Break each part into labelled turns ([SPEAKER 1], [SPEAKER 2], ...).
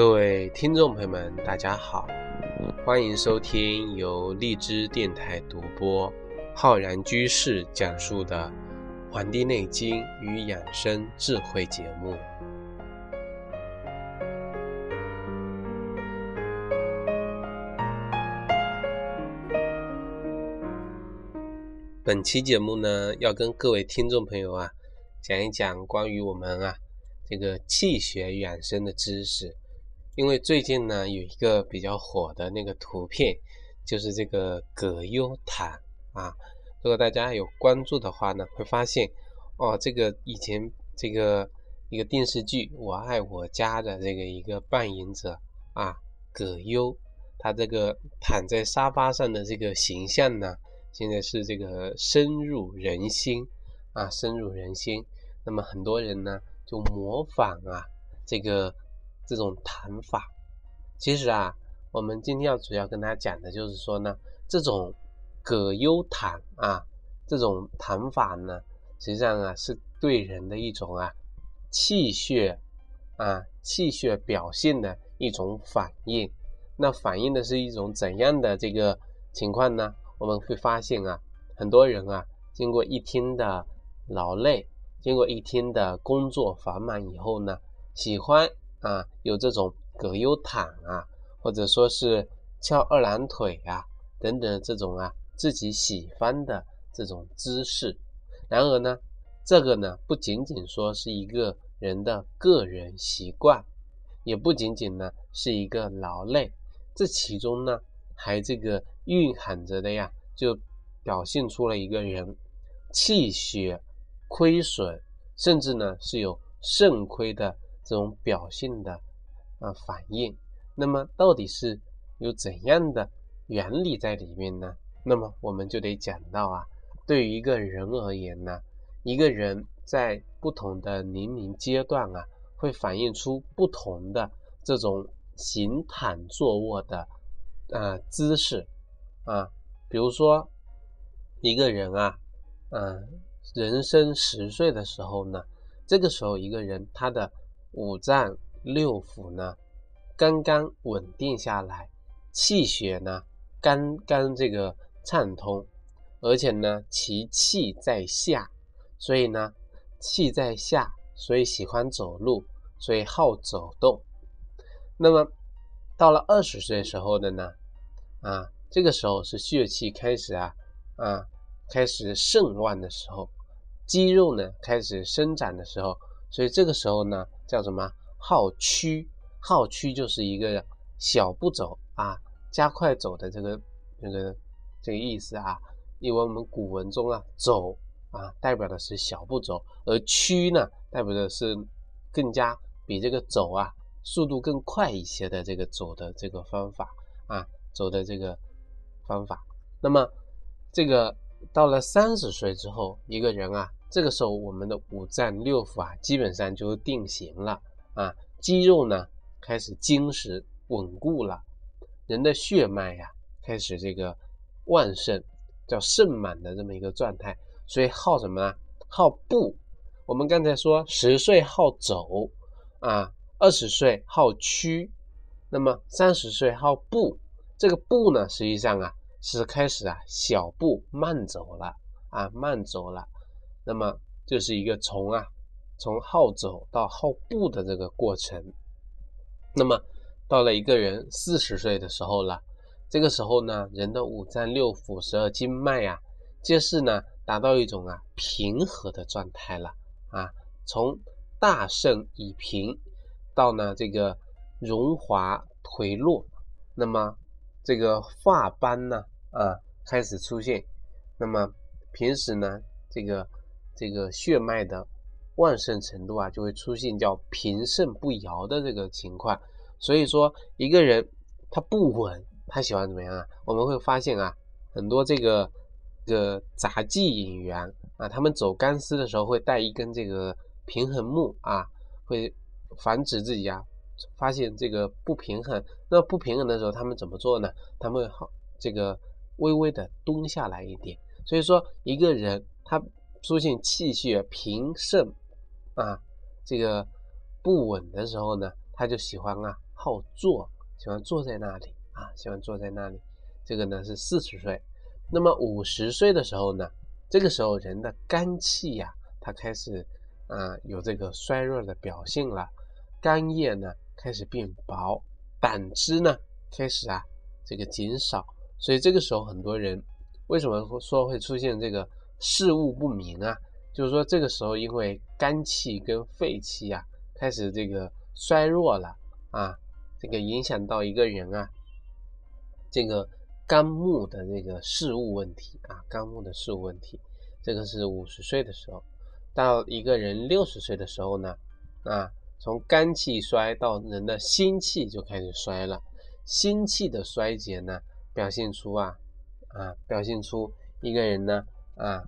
[SPEAKER 1] 各位听众朋友们，大家好，欢迎收听由荔枝电台独播、浩然居士讲述的《黄帝内经与养生智慧》节目。本期节目呢，要跟各位听众朋友啊，讲一讲关于我们啊这个气血养生的知识。因为最近呢，有一个比较火的那个图片，就是这个葛优躺啊。如果大家有关注的话呢，会发现哦，这个以前这个一个电视剧《我爱我家》的这个一个扮演者啊，葛优，他这个躺在沙发上的这个形象呢，现在是这个深入人心啊，深入人心。那么很多人呢，就模仿啊这个。这种谈法，其实啊，我们今天要主要跟大家讲的就是说呢，这种葛优躺啊，这种谈法呢，实际上啊，是对人的一种啊气血啊气血表现的一种反应。那反映的是一种怎样的这个情况呢？我们会发现啊，很多人啊，经过一天的劳累，经过一天的工作繁忙以后呢，喜欢。啊，有这种葛优躺啊，或者说是翘二郎腿啊，等等这种啊自己喜欢的这种姿势。然而呢，这个呢不仅仅说是一个人的个人习惯，也不仅仅呢是一个劳累，这其中呢还这个蕴含着的呀，就表现出了一个人气血亏损，甚至呢是有肾亏的。这种表现的啊反应，那么到底是有怎样的原理在里面呢？那么我们就得讲到啊，对于一个人而言呢，一个人在不同的年龄阶段啊，会反映出不同的这种行躺坐卧的啊姿势啊，比如说一个人啊，嗯，人生十岁的时候呢，这个时候一个人他的五脏六腑呢，刚刚稳定下来，气血呢刚刚这个畅通，而且呢其气在下，所以呢气在下，所以喜欢走路，所以好走动。那么到了二十岁时候的呢，啊这个时候是血气开始啊啊开始盛旺的时候，肌肉呢开始生长的时候。所以这个时候呢，叫什么？好屈，好屈就是一个小步走啊，加快走的这个这个这个意思啊。因为我们古文中啊，走啊代表的是小步走，而屈呢代表的是更加比这个走啊速度更快一些的这个走的这个方法啊，走的这个方法。那么这个到了三十岁之后，一个人啊。这个时候，我们的五脏六腑啊，基本上就定型了啊，肌肉呢开始坚实稳固了，人的血脉呀开始这个旺盛，叫盛满的这么一个状态，所以好什么呢？好步。我们刚才说十岁好走啊，二十岁好屈，那么三十岁好步。这个步呢，实际上啊是开始啊小步慢走了啊，慢走了。那么就是一个从啊，从好走到好步的这个过程。那么到了一个人四十岁的时候了，这个时候呢，人的五脏六腑、十二经脉啊，皆是呢达到一种啊平和的状态了啊。从大盛已平到呢这个荣华颓落，那么这个发斑呢啊开始出现。那么平时呢这个。这个血脉的旺盛程度啊，就会出现叫平盛不摇的这个情况。所以说，一个人他不稳，他喜欢怎么样啊？我们会发现啊，很多这个这个杂技演员啊，他们走钢丝的时候会带一根这个平衡木啊，会防止自己啊发现这个不平衡。那不平衡的时候，他们怎么做呢？他们好这个微微的蹲下来一点。所以说，一个人他。出现气血平盛啊，这个不稳的时候呢，他就喜欢啊好坐，喜欢坐在那里啊，喜欢坐在那里。这个呢是四十岁。那么五十岁的时候呢，这个时候人的肝气呀，它开始啊有这个衰弱的表现了，肝液呢开始变薄，胆汁呢开始啊这个减少。所以这个时候很多人为什么说会出现这个事物不明啊？就是说这个时候因为肝气跟肺气啊开始这个衰弱了啊，这个影响到一个人啊，这个肝木的这个事物问题啊，肝木的事物问题，这个是五十岁的时候，到一个人六十岁的时候呢，啊，从肝气衰到人的心气就开始衰了，心气的衰竭呢。表现出啊啊，表现出一个人呢啊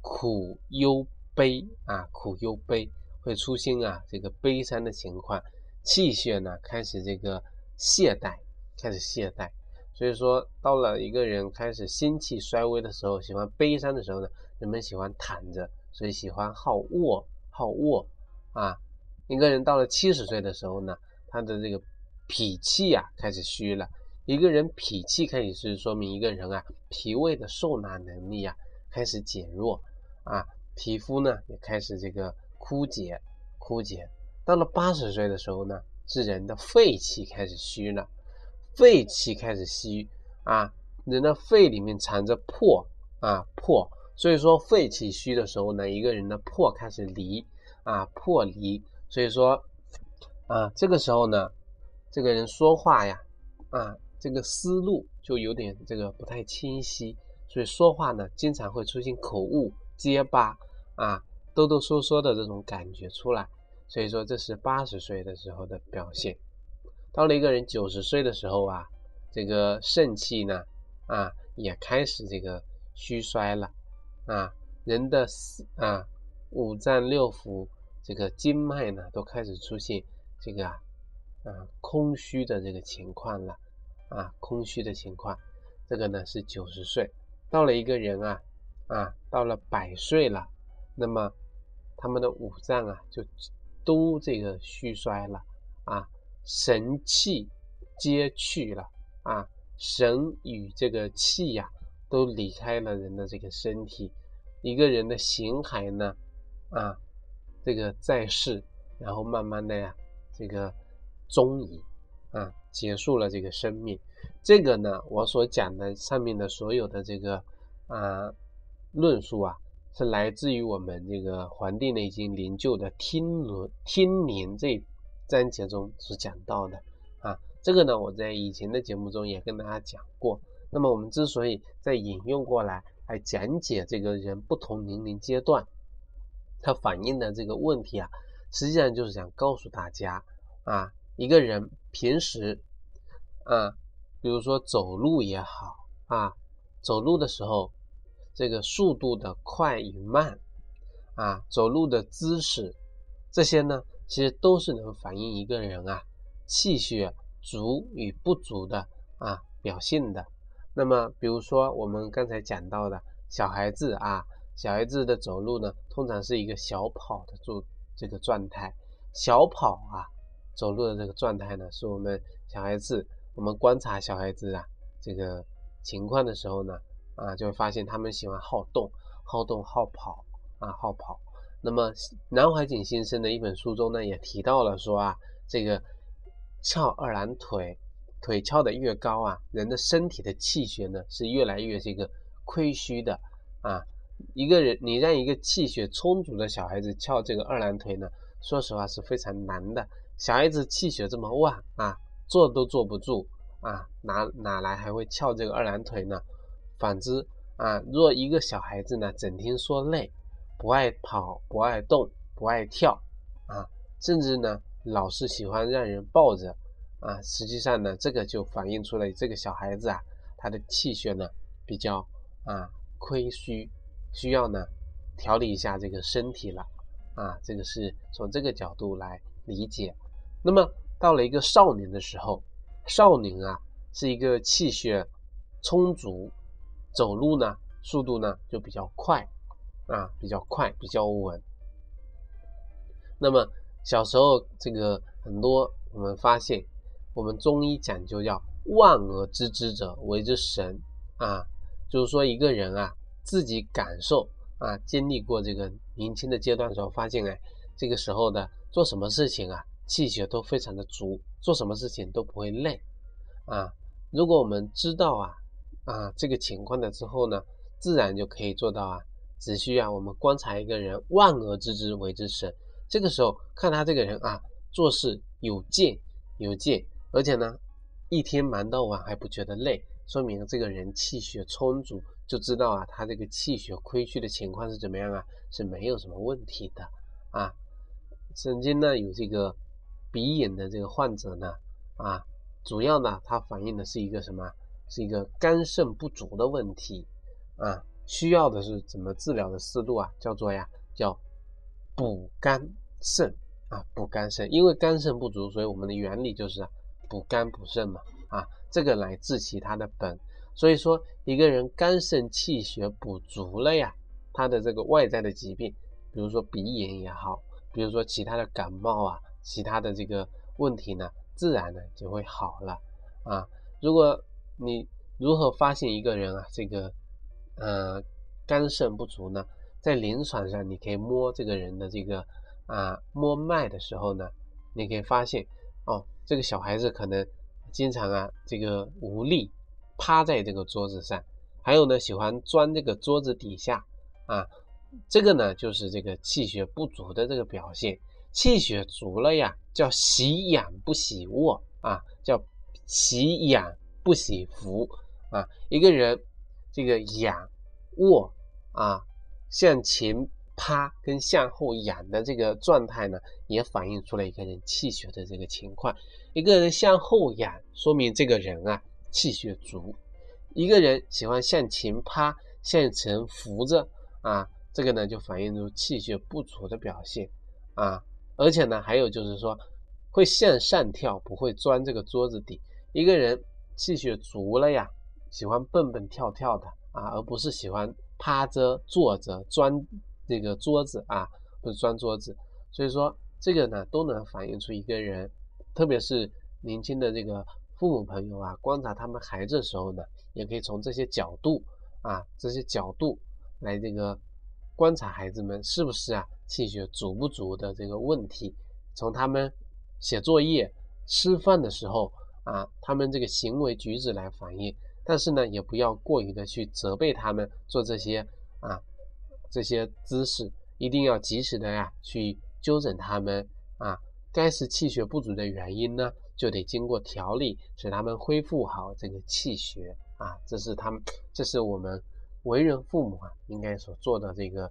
[SPEAKER 1] 苦忧悲啊苦忧悲会出现啊这个悲伤的情况，气血呢开始这个懈怠，开始懈怠。所以说到了一个人开始心气衰微的时候，喜欢悲伤的时候呢，人们喜欢躺着，所以喜欢好卧好卧啊。一个人到了七十岁的时候呢，他的这个脾气啊开始虚了。一个人脾气开始是说明一个人啊，脾胃的受纳能力啊开始减弱啊，皮肤呢也开始这个枯竭枯竭。到了八十岁的时候呢，是人的肺气开始虚了，肺气开始虚啊，人的肺里面藏着魄啊魄，所以说肺气虚的时候呢，一个人的魄开始离啊魄离，所以说啊这个时候呢，这个人说话呀啊。这个思路就有点这个不太清晰，所以说话呢经常会出现口误、结巴啊、哆哆嗦嗦的这种感觉出来。所以说这是八十岁的时候的表现。到了一个人九十岁的时候啊，这个肾气呢啊也开始这个虚衰了啊，人的啊五脏六腑这个经脉呢都开始出现这个啊啊空虚的这个情况了。啊，空虚的情况，这个呢是九十岁，到了一个人啊，啊，到了百岁了，那么他们的五脏啊就都这个虚衰了啊，神气皆去了啊，神与这个气呀都离开了人的这个身体，一个人的形骸呢啊，这个在世，然后慢慢的呀，这个终矣。啊，结束了这个生命，这个呢，我所讲的上面的所有的这个啊论述啊，是来自于我们这个《黄帝内经·灵柩》的听轮听年这章节中所讲到的啊。这个呢，我在以前的节目中也跟大家讲过。那么我们之所以再引用过来来讲解这个人不同年龄阶段他反映的这个问题啊，实际上就是想告诉大家啊。一个人平时啊，比如说走路也好啊，走路的时候，这个速度的快与慢啊，走路的姿势，这些呢，其实都是能反映一个人啊气血足与不足的啊表现的。那么，比如说我们刚才讲到的小孩子啊，小孩子的走路呢，通常是一个小跑的状这个状态，小跑啊。走路的这个状态呢，是我们小孩子，我们观察小孩子啊这个情况的时候呢，啊就会发现他们喜欢好动、好动、好跑啊、好跑。那么南怀瑾先生的一本书中呢，也提到了说啊，这个翘二郎腿，腿翘得越高啊，人的身体的气血呢是越来越这个亏虚的啊。一个人，你让一个气血充足的小孩子翘这个二郎腿呢，说实话是非常难的。小孩子气血这么旺啊，坐都坐不住啊，哪哪来还会翘这个二郎腿呢？反之啊，若一个小孩子呢，整天说累，不爱跑，不爱动，不爱跳啊，甚至呢，老是喜欢让人抱着啊，实际上呢，这个就反映出了这个小孩子啊，他的气血呢比较啊亏虚，需要呢调理一下这个身体了啊，这个是从这个角度来理解。那么到了一个少年的时候，少年啊是一个气血充足，走路呢速度呢就比较快啊，比较快，比较稳。那么小时候这个很多我们发现我们中医讲究叫望而知之者为之神啊，就是说一个人啊自己感受啊经历过这个年轻的阶段的时候，发现哎这个时候的做什么事情啊气血都非常的足，做什么事情都不会累啊。如果我们知道啊啊这个情况的之后呢，自然就可以做到啊，只需要我们观察一个人万而知之为之神，这个时候看他这个人啊做事有见有见。而且呢，一天忙到晚还不觉得累，说明这个人气血充足，就知道啊，他这个气血亏虚的情况是怎么样啊？是没有什么问题的啊。曾经呢，有这个鼻炎的这个患者呢，啊，主要呢，它反映的是一个什么？是一个肝肾不足的问题啊。需要的是怎么治疗的思路啊？叫做呀，叫补肝肾啊，补肝肾。因为肝肾不足，所以我们的原理就是。补肝补肾嘛，啊，这个来治其他的本。所以说，一个人肝肾气血补足了呀，他的这个外在的疾病，比如说鼻炎也好，比如说其他的感冒啊，其他的这个问题呢，自然呢就会好了啊。如果你如何发现一个人啊，这个呃肝肾不足呢？在临床上，你可以摸这个人的这个啊摸脉的时候呢，你可以发现哦。这个小孩子可能经常啊，这个无力趴在这个桌子上，还有呢，喜欢钻这个桌子底下啊，这个呢就是这个气血不足的这个表现。气血足了呀，叫喜养不喜卧啊，叫喜养不喜伏啊。一个人这个仰卧啊，向前。趴跟向后仰的这个状态呢，也反映出了一个人气血的这个情况。一个人向后仰，说明这个人啊气血足；一个人喜欢向前趴、向前扶着啊，这个呢就反映出气血不足的表现啊。而且呢，还有就是说会向上跳，不会钻这个桌子底。一个人气血足了呀，喜欢蹦蹦跳跳的啊，而不是喜欢趴着、坐着、钻。这个桌子啊，不是钻桌子，所以说这个呢都能反映出一个人，特别是年轻的这个父母朋友啊，观察他们孩子的时候呢，也可以从这些角度啊，这些角度来这个观察孩子们是不是啊气血足不足的这个问题，从他们写作业、吃饭的时候啊，他们这个行为举止来反映，但是呢，也不要过于的去责备他们做这些啊。这些姿势一定要及时的呀，去纠正他们啊。该是气血不足的原因呢，就得经过调理，使他们恢复好这个气血啊。这是他们，这是我们为人父母啊应该所做的这个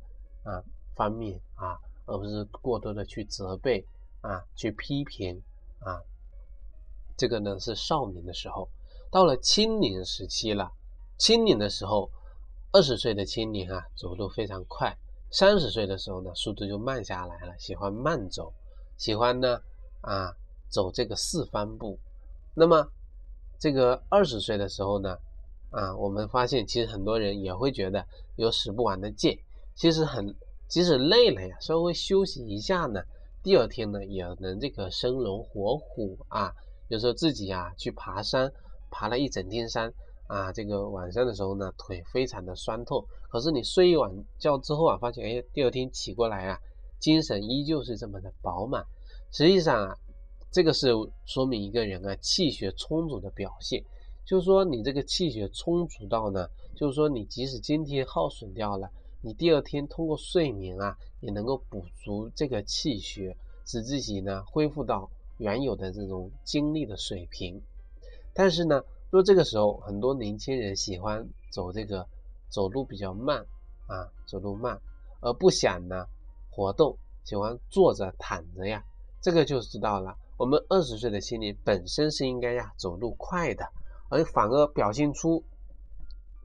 [SPEAKER 1] 啊方面啊，而不是过多的去责备啊，去批评啊。这个呢是少年的时候，到了青年时期了，青年的时候。二十岁的青年啊，走路非常快；三十岁的时候呢，速度就慢下来了，喜欢慢走，喜欢呢啊走这个四方步。那么这个二十岁的时候呢，啊，我们发现其实很多人也会觉得有使不完的劲，其实很即使累了呀，稍微休息一下呢，第二天呢也能这个生龙活虎啊。有时候自己啊去爬山，爬了一整天山。啊，这个晚上的时候呢，腿非常的酸痛。可是你睡一晚觉之后啊，发现哎，第二天起过来啊，精神依旧是这么的饱满。实际上啊，这个是说明一个人啊气血充足的表现。就是说你这个气血充足到呢，就是说你即使今天耗损掉了，你第二天通过睡眠啊，也能够补足这个气血，使自己呢恢复到原有的这种精力的水平。但是呢。若这个时候，很多年轻人喜欢走这个走路比较慢啊，走路慢，而不想呢活动，喜欢坐着躺着呀。这个就知道了。我们二十岁的青年本身是应该呀走路快的，而反而表现出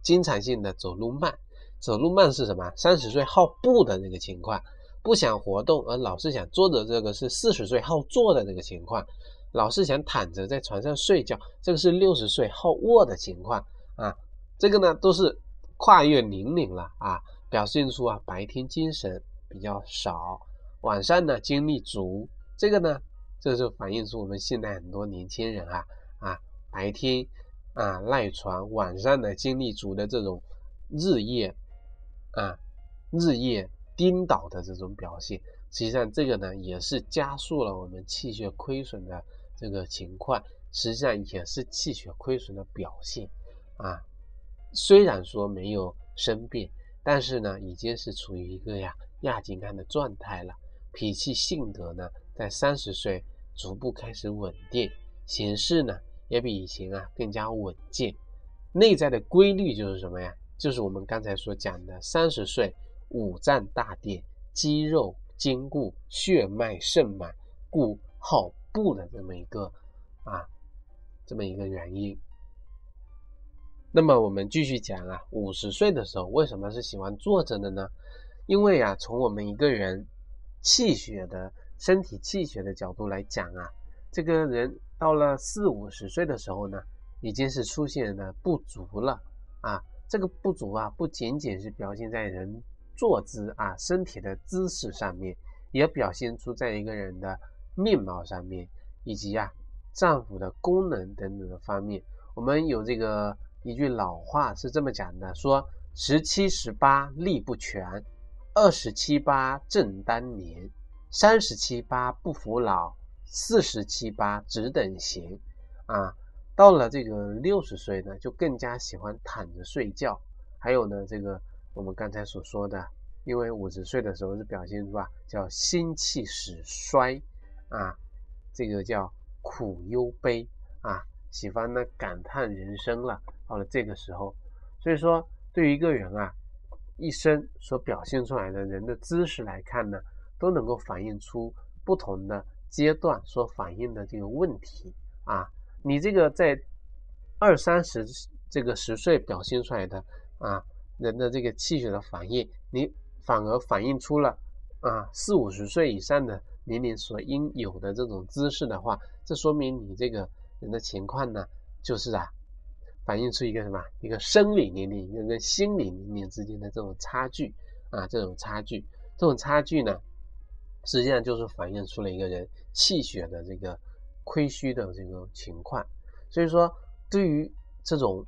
[SPEAKER 1] 经常性的走路慢。走路慢是什么？三十岁好步的那个情况，不想活动而老是想坐着，这个是四十岁好坐的那个情况。老是想躺着在床上睡觉，这个是六十岁好卧的情况啊。这个呢都是跨越年龄了啊，表现出啊白天精神比较少，晚上呢精力足。这个呢这就反映出我们现在很多年轻人啊啊，白天啊赖床，晚上的精力足的这种日夜啊日夜颠倒的这种表现，实际上这个呢也是加速了我们气血亏损的这个情况，实际上也是气血亏损的表现啊。虽然说没有生病，但是呢已经是处于一个呀亚健康的状态了，脾气性格呢。在三十岁逐步开始稳定，形势呢也比以前啊更加稳健。内在的规律就是什么呀？就是我们刚才所讲的，三十岁五脏大殿，肌肉坚固，血脉盛满，故好步的这么一个啊这么一个原因。那么我们继续讲啊，五十岁的时候为什么是喜欢坐着的呢？因为啊，从我们一个人气血的。身体气血的角度来讲啊，这个人到了四五十岁的时候呢，已经是出现了不足了啊。这个不足啊，不仅仅是表现在人坐姿啊、身体的姿势上面，也表现出在一个人的面貌上面，以及啊脏腑的功能等等的方面。我们有这个一句老话是这么讲的：说十七十八力不全，二十七八正当年。三十七八不服老，四十七八只等闲，啊，到了这个六十岁呢，就更加喜欢躺着睡觉。还有呢，这个我们刚才所说的，因为五十岁的时候是表现出啊，叫心气始衰，啊，这个叫苦忧悲，啊，喜欢呢感叹人生了。到了这个时候，所以说对于一个人啊，一生所表现出来的人的姿势来看呢。都能够反映出不同的阶段所反映的这个问题啊，你这个在二三十这个十岁表现出来的啊人的这个气血的反应，你反而反映出了啊四五十岁以上的年龄所应有的这种姿势的话，这说明你这个人的情况呢，就是啊反映出一个什么一个生理年龄跟跟心理年龄之间的这种差距啊这种差距，这种差距呢。实际上就是反映出了一个人气血的这个亏虚的这个情况，所以说对于这种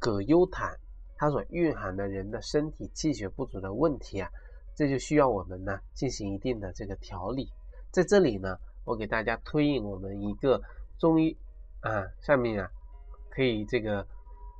[SPEAKER 1] 葛优躺它所蕴含的人的身体气血不足的问题啊，这就需要我们呢进行一定的这个调理。在这里呢，我给大家推荐我们一个中医啊上面啊可以这个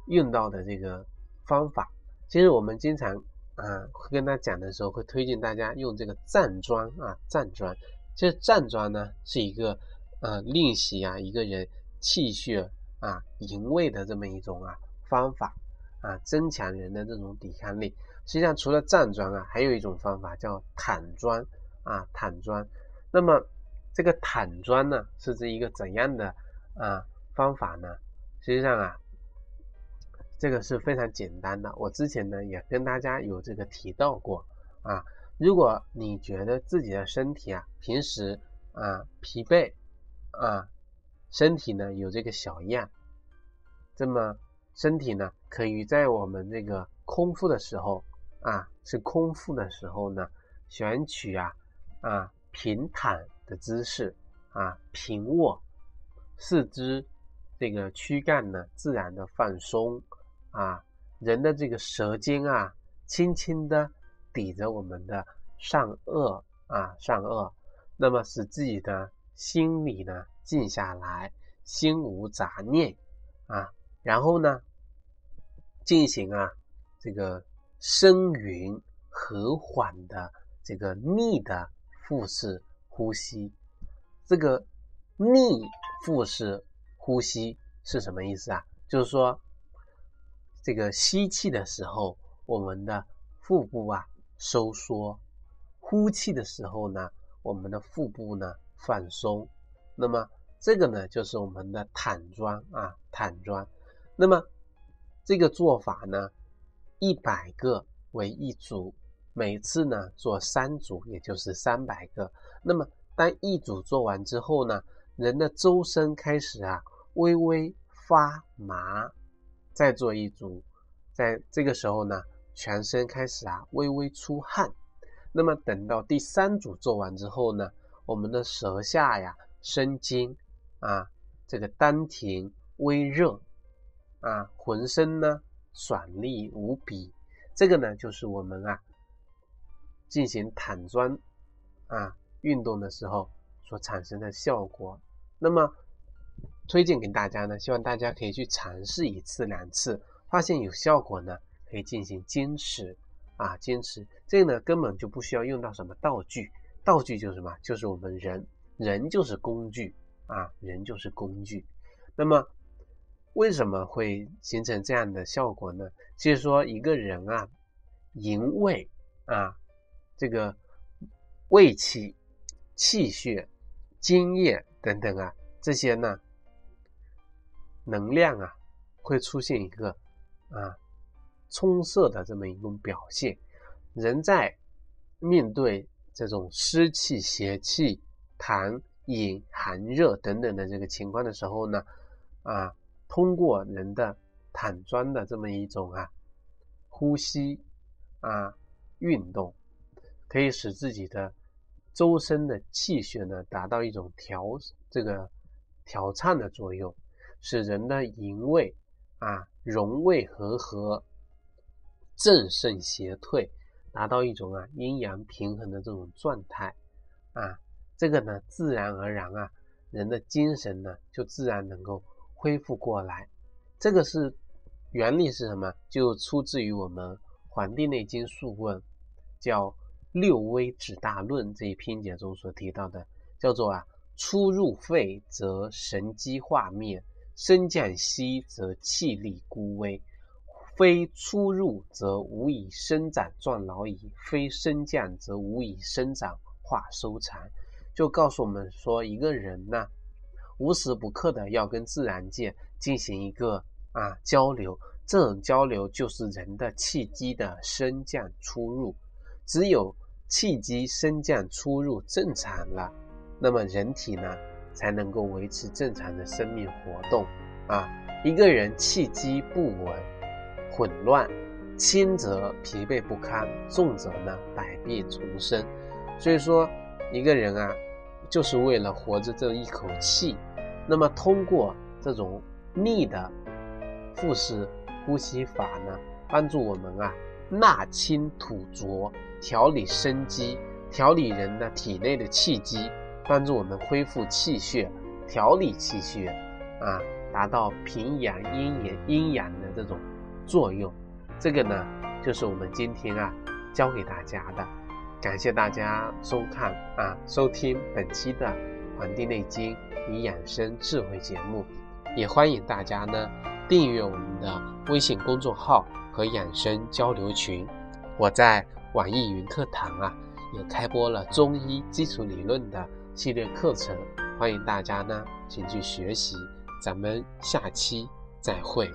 [SPEAKER 1] 用到的这个方法。其实我们经常。啊，会跟他讲的时候，会推荐大家用这个站桩啊，站桩。其实站桩呢，是一个呃练习啊一个人气血啊营卫的这么一种啊方法啊，增强人的这种抵抗力。实际上，除了站桩啊，还有一种方法叫躺桩啊，躺桩。那么这个躺桩呢，是指一个怎样的啊方法呢？实际上啊。这个是非常简单的，我之前呢也跟大家有这个提到过啊。如果你觉得自己的身体啊平时啊疲惫啊，身体呢有这个小恙，这么身体呢可以在我们这个空腹的时候啊，是空腹的时候呢，选取啊啊平躺的姿势啊，平卧，四肢这个躯干呢自然的放松。啊，人的这个舌尖啊，轻轻的抵着我们的上颚啊，上颚，那么使自己的心里呢静下来，心无杂念啊，然后呢进行啊这个深匀和缓的这个逆的腹式呼吸。这个逆腹式呼吸是什么意思啊？就是说。这个吸气的时候，我们的腹部啊收缩；呼气的时候呢，我们的腹部呢放松。那么这个呢就是我们的坦桩啊，坦桩。那么这个做法呢，一百个为一组，每次呢做三组，也就是三百个。那么当一组做完之后呢，人的周身开始啊微微发麻。再做一组，在这个时候呢，全身开始啊微微出汗。那么等到第三组做完之后呢，我们的舌下呀生津啊，这个丹田微热啊，浑身呢爽利无比。这个呢，就是我们啊进行坦砖啊运动的时候所产生的效果。那么推荐给大家呢，希望大家可以去尝试一次两次，发现有效果呢，可以进行坚持啊，坚持。这个呢，根本就不需要用到什么道具，道具就是什么？就是我们人，人就是工具啊，人就是工具。那么为什么会形成这样的效果呢？就是说一个人啊，营卫啊，这个胃气、气血、津液等等啊，这些呢。能量啊，会出现一个啊充塞的这么一种表现。人在面对这种湿气、邪气、痰饮、寒热等等的这个情况的时候呢，啊，通过人的坦砖的这么一种啊呼吸啊运动，可以使自己的周身的气血呢达到一种调这个调畅的作用。使人的营卫啊，荣卫和合，正盛邪退，达到一种啊阴阳平衡的这种状态啊，这个呢自然而然啊，人的精神呢就自然能够恢复过来。这个是原理是什么？就出自于我们《黄帝内经素问》叫《六微指大论》这一篇解中所提到的，叫做啊出入肺则神机化灭。升降息则气力孤微，非出入则无以生长壮老矣；非升降则无以生长化收藏。就告诉我们说，一个人呢，无时不刻的要跟自然界进行一个啊交流，这种交流就是人的气机的升降出入。只有气机升降出入正常了，那么人体呢？才能够维持正常的生命活动啊！一个人气机不稳、混乱，轻则疲惫不堪，重则呢百病丛生。所以说，一个人啊，就是为了活着这一口气。那么，通过这种逆的腹式呼吸法呢，帮助我们啊纳清吐浊，调理生机，调理人的体内的气机。帮助我们恢复气血，调理气血，啊，达到平阳阴阳阴阳的这种作用。这个呢，就是我们今天啊教给大家的。感谢大家收看啊收听本期的《黄帝内经与养生智慧》节目，也欢迎大家呢订阅我们的微信公众号和养生交流群。我在网易云课堂啊也开播了中医基础理论的。系列课程，欢迎大家呢，请去学习。咱们下期再会。